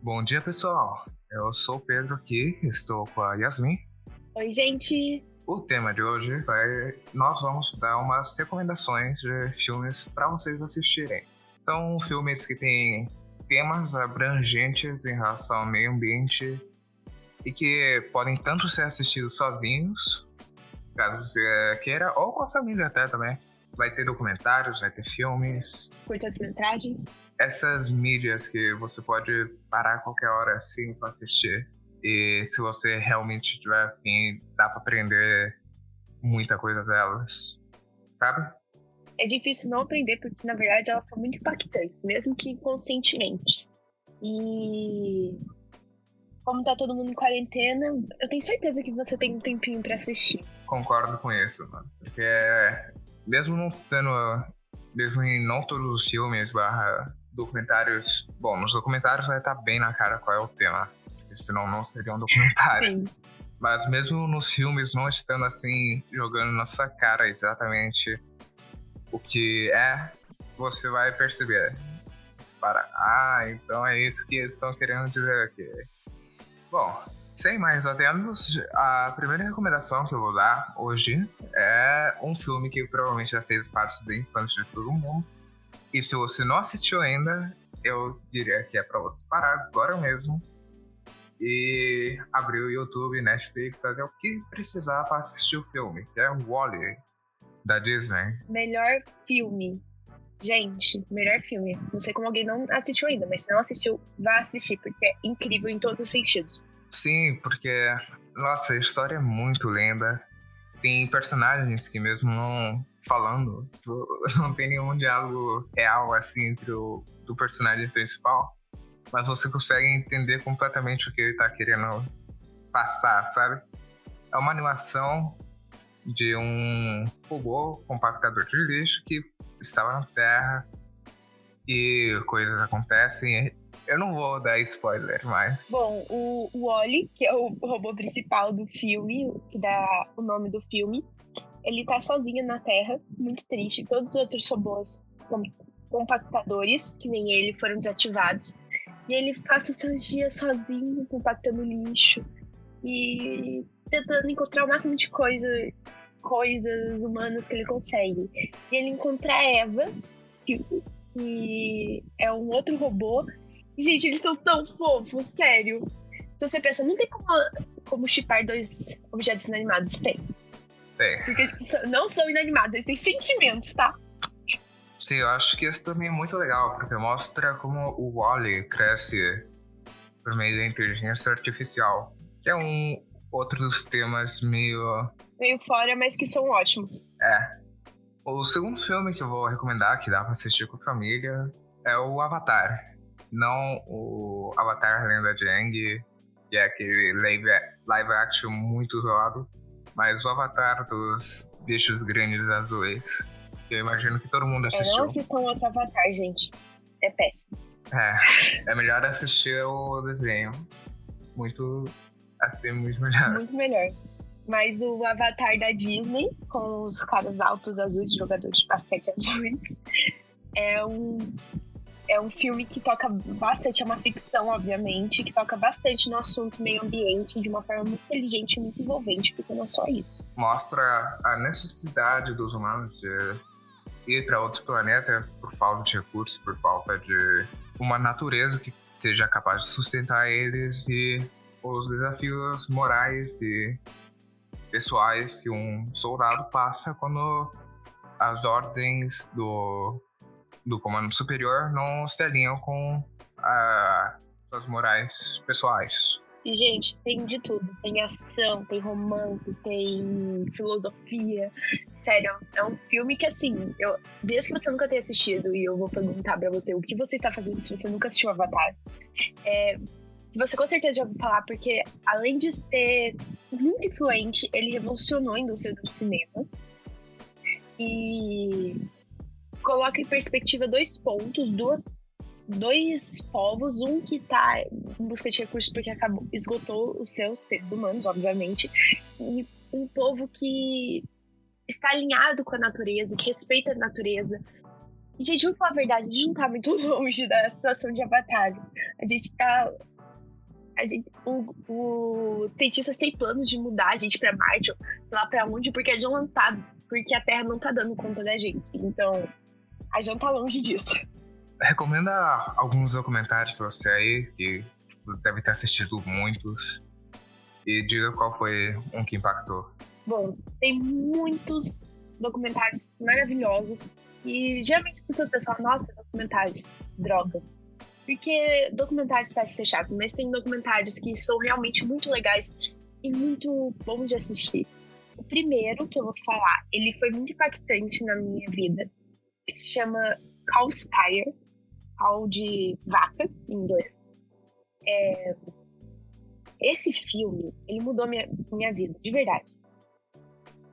Bom dia, pessoal. Eu sou o Pedro aqui, estou com a Yasmin. Oi, gente. O tema de hoje vai. Nós vamos dar umas recomendações de filmes para vocês assistirem. São filmes que têm temas abrangentes em relação ao meio ambiente e que podem tanto ser assistidos sozinhos, caso você queira, ou com a família até também. Vai ter documentários, vai ter filmes. Curtas-metragens. Essas mídias que você pode parar a qualquer hora assim para assistir. E se você realmente tiver afim, dá pra aprender muita coisa delas. Sabe? É difícil não aprender, porque na verdade elas são muito impactantes, mesmo que inconscientemente. E como tá todo mundo em quarentena, eu tenho certeza que você tem um tempinho para assistir. Concordo com isso, mano. Porque mesmo não tendo. Mesmo em não todos os filmes barra documentários. Bom, nos documentários vai estar bem na cara qual é o tema. Senão não seria um documentário. Sim. Mas mesmo nos filmes não estando assim, jogando na sua cara exatamente o que é, você vai perceber. Para, ah, então é isso que eles estão querendo dizer aqui. Bom, sem mais adendos, a primeira recomendação que eu vou dar hoje é um filme que provavelmente já fez parte da infância de todo mundo. E se você não assistiu ainda, eu diria que é para você parar agora mesmo e abrir o YouTube, Netflix, fazer o que precisar para assistir o filme, que é o Wally, da Disney. Melhor filme. Gente, melhor filme. Não sei como alguém não assistiu ainda, mas se não assistiu, vá assistir, porque é incrível em todos os sentidos. Sim, porque, nossa, a história é muito lenda. Tem personagens que, mesmo não falando, não tem nenhum diálogo real assim entre o do personagem principal mas você consegue entender completamente o que ele tá querendo passar, sabe? É uma animação de um robô compactador de lixo que estava na Terra e coisas acontecem. Eu não vou dar spoiler, mas. Bom, o, o Wally, que é o robô principal do filme, que dá o nome do filme, ele tá sozinho na Terra, muito triste. Todos os outros robôs compactadores, que nem ele, foram desativados. E ele passa os seus dias sozinho, compactando lixo e tentando encontrar o máximo de coisa, coisas humanas que ele consegue. E ele encontra a Eva, que é um outro robô. Gente, eles são tão fofos, sério. Se você pensa, não tem como, como chipar dois objetos inanimados. Tem. Tem. Porque não são inanimados, eles têm sentimentos, tá? Sim, eu acho que isso também é muito legal, porque mostra como o Wally cresce por meio da inteligência artificial, que é um outro dos temas meio. meio fora, mas que são ótimos. É. O segundo filme que eu vou recomendar, que dá pra assistir com a família, é o Avatar. Não o Avatar Lenda de Aang, que é aquele live, live action muito zoado, mas o Avatar dos bichos grandes azuis eu imagino que todo mundo assistiu. É, não assistam outro Avatar, gente. É péssimo. É, é melhor assistir o desenho. Muito, assim, muito melhor. Muito melhor. Mas o Avatar da Disney, com os caras altos azuis, jogadores de basquete azuis, é um, é um filme que toca bastante, é uma ficção, obviamente, que toca bastante no assunto meio ambiente de uma forma muito inteligente e muito envolvente, porque não é só isso. Mostra a necessidade dos humanos de ir para outro planeta por falta de recursos, por falta de uma natureza que seja capaz de sustentar eles e os desafios morais e pessoais que um soldado passa quando as ordens do, do comando superior não se alinham com as morais pessoais. E, gente, tem de tudo. Tem ação, tem romance, tem filosofia. Sério, é um filme que, assim, eu, mesmo que você nunca tenha assistido, e eu vou perguntar pra você o que você está fazendo se você nunca assistiu Avatar, é, você com certeza já ouviu falar, porque além de ser muito influente, ele revolucionou a indústria do cinema. E coloca em perspectiva dois pontos, duas dois povos, um que está em busca de recursos porque acabou, esgotou os seus seres humanos, obviamente, e um povo que está alinhado com a natureza, que respeita a natureza. E, gente, vamos falar a verdade, a gente não tá muito longe da situação de Avatar. A gente tá o, os cientistas têm planos de mudar a gente para Marte, sei lá para onde, porque a gente não tá, porque a Terra não tá dando conta da gente. Então, a gente tá longe disso. Recomenda alguns documentários você aí, que deve ter assistido muitos. E diga qual foi um que impactou. Bom, tem muitos documentários maravilhosos. E geralmente as pessoas pensam, nossa, documentários, droga. Porque documentários parecem ser chatos, mas tem documentários que são realmente muito legais e muito bons de assistir. O primeiro que eu vou falar, ele foi muito impactante na minha vida. Se chama Cowspire, Cow de vaca, em inglês. É... Esse filme, ele mudou minha, minha vida, de verdade.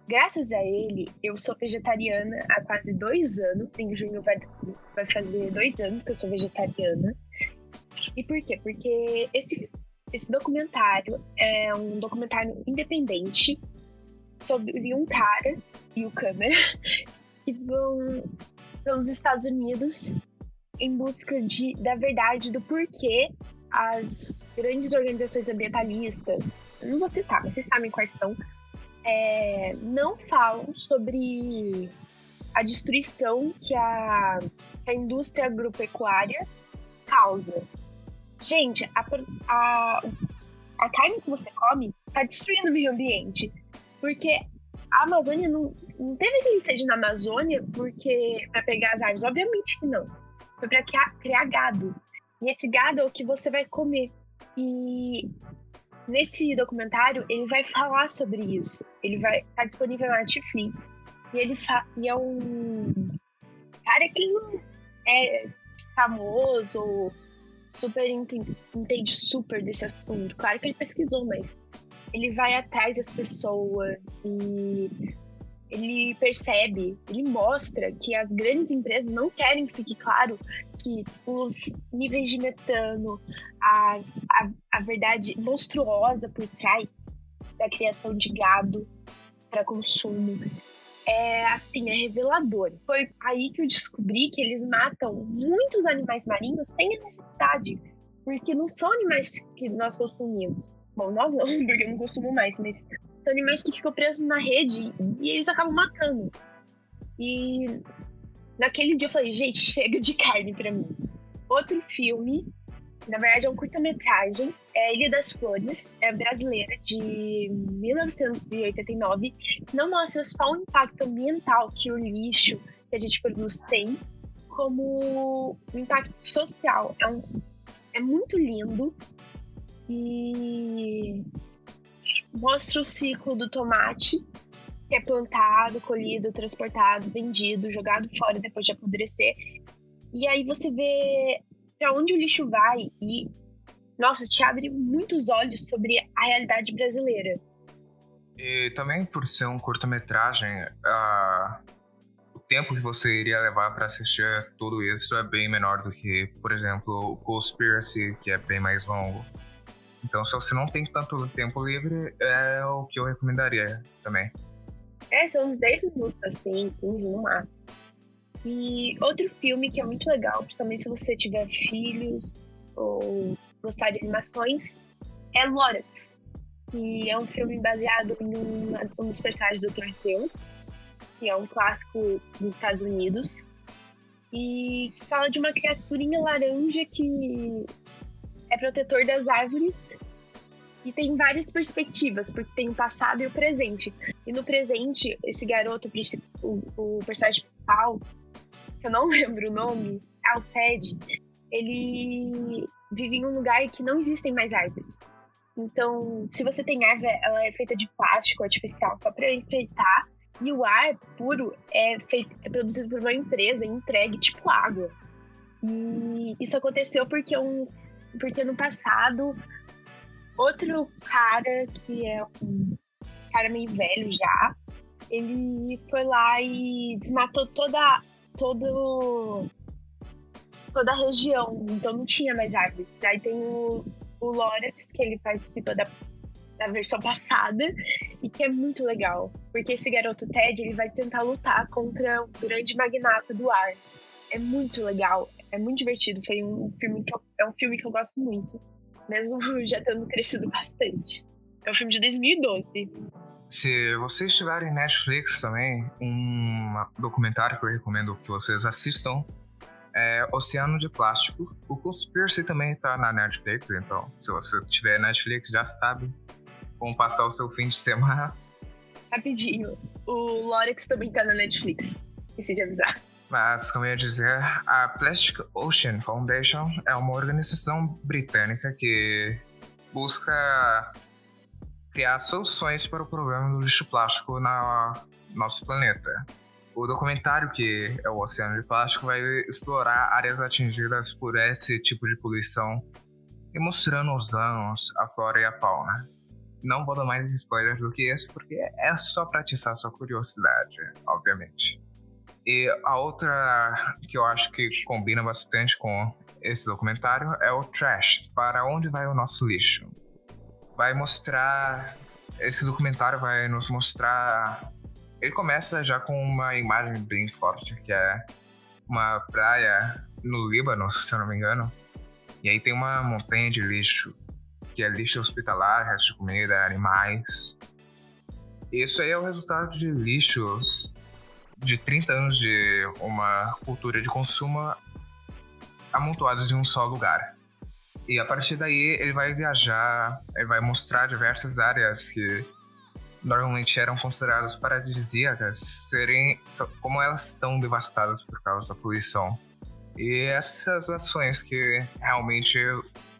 Graças a ele, eu sou vegetariana há quase dois anos. Em junho vai, vai fazer dois anos que eu sou vegetariana. E por quê? Porque esse, esse documentário é um documentário independente sobre um cara e o câmera que vão pelos Estados Unidos em busca de, da verdade do porquê as grandes organizações ambientalistas, não vou citar, mas vocês sabem quais são, é, não falam sobre a destruição que a, a indústria agropecuária causa. Gente, a, a, a carne que você come está destruindo o meio ambiente. Porque a Amazônia não, não teve aquele sede na Amazônia porque para pegar as árvores, obviamente que não. Foi para criar, criar gado. E esse gado é o que você vai comer. E nesse documentário ele vai falar sobre isso. Ele vai tá disponível na Netflix. E ele e é um cara que não é famoso ou super entende, entende super desse assunto. Claro que ele pesquisou, mas ele vai atrás das pessoas e ele percebe, ele mostra que as grandes empresas não querem que fique claro que os níveis de metano, as, a, a verdade monstruosa por trás da criação de gado para consumo é assim, é revelador. Foi aí que eu descobri que eles matam muitos animais marinhos sem necessidade, porque não são animais que nós consumimos. Bom, nós não, porque eu não consumo mais, mas são animais que ficam presos na rede e eles acabam matando. E naquele dia eu falei, gente, chega de carne para mim. Outro filme, na verdade é um curta-metragem, é Ilha das Flores, é brasileira, de 1989, que não mostra só o impacto ambiental que o lixo que a gente produz tem, como o impacto social. É, um, é muito lindo e mostra o ciclo do tomate, que é plantado, colhido, transportado, vendido, jogado fora depois de apodrecer. E aí você vê para onde o lixo vai e, nossa, te abre muitos olhos sobre a realidade brasileira. E também por ser um curta-metragem, uh, o tempo que você iria levar para assistir tudo isso é bem menor do que, por exemplo, o Conspiracy, que é bem mais longo. Então, se você não tem tanto tempo livre, é o que eu recomendaria também. É, são uns 10 minutos, assim, 15 no máximo. E outro filme que é muito legal, principalmente se você tiver filhos ou gostar de animações, é Lorax. Que é um filme baseado em um, um dos personagens do Dr. Zeus, que é um clássico dos Estados Unidos. E fala de uma criaturinha laranja que é protetor das árvores e tem várias perspectivas, porque tem o passado e o presente. E no presente, esse garoto, o, o personagem principal, que eu não lembro o nome, é o Ted, ele vive em um lugar que não existem mais árvores. Então, se você tem árvore, ela é feita de plástico artificial só para enfeitar. E o ar puro é, feito, é produzido por uma empresa entregue tipo água. E isso aconteceu porque um porque no passado, outro cara, que é um cara meio velho já, ele foi lá e desmatou toda, todo, toda a região, então não tinha mais árvores. Aí tem o, o Lorax, que ele participa da, da versão passada, e que é muito legal, porque esse garoto Ted, ele vai tentar lutar contra o grande magnata do ar. É muito legal, é muito divertido. Foi um filme que eu, é um filme que eu gosto muito. mesmo já tendo crescido bastante. É um filme de 2012. Se vocês tiverem Netflix também, um documentário que eu recomendo que vocês assistam é Oceano de Plástico. O Conspiracy também tá na Netflix, então se você tiver Netflix já sabe como passar o seu fim de semana. Rapidinho, o Lorex também tá na Netflix, esqueci de avisar. Mas, como eu ia dizer, a Plastic Ocean Foundation é uma organização britânica que busca criar soluções para o problema do lixo plástico no nosso planeta. O documentário, que é o Oceano de Plástico, vai explorar áreas atingidas por esse tipo de poluição e mostrando os danos à flora e à fauna. Não vou dar mais spoilers do que isso, porque é só para atiçar sua curiosidade, obviamente. E a outra que eu acho que combina bastante com esse documentário é o Trash, para onde vai o nosso lixo. Vai mostrar. Esse documentário vai nos mostrar ele começa já com uma imagem bem forte, que é uma praia no Líbano, se eu não me engano. E aí tem uma montanha de lixo, que é lixo hospitalar, resto de comida, animais. Isso aí é o resultado de lixos de 30 anos de uma cultura de consumo amontoados em um só lugar. E a partir daí ele vai viajar, ele vai mostrar diversas áreas que normalmente eram consideradas paradisíacas serem como elas estão devastadas por causa da poluição. E essas ações que realmente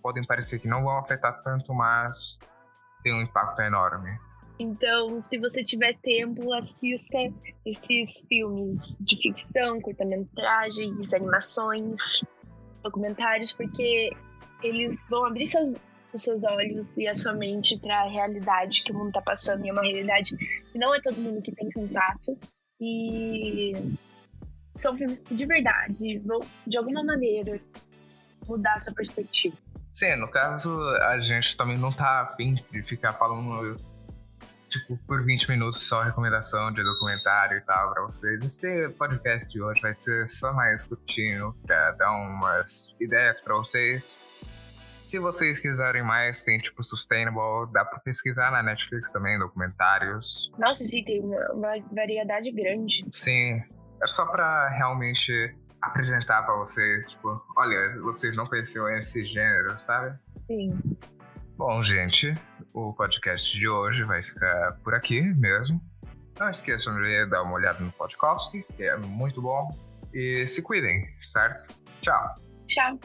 podem parecer que não vão afetar tanto, mas tem um impacto enorme. Então, se você tiver tempo, assista esses filmes de ficção, curta-metragens, animações, documentários, porque eles vão abrir seus os seus olhos e a sua mente para a realidade que o mundo está passando. E é uma realidade que não é todo mundo que tem contato. E são filmes que de verdade vão, de alguma maneira, mudar a sua perspectiva. Sim, no caso, a gente também não tá afim de ficar falando, tipo, por 20 minutos só recomendação de documentário e tal pra vocês. Esse podcast de hoje vai ser só mais curtinho, pra dar umas ideias pra vocês se vocês quiserem mais, tem tipo Sustainable, dá pra pesquisar na Netflix também, documentários. Nossa, sim, tem uma variedade grande. Sim, é só pra realmente apresentar pra vocês, tipo, olha, vocês não conheciam esse gênero, sabe? Sim. Bom, gente, o podcast de hoje vai ficar por aqui mesmo. Não esqueçam de dar uma olhada no podcast, que é muito bom. E se cuidem, certo? Tchau. Tchau.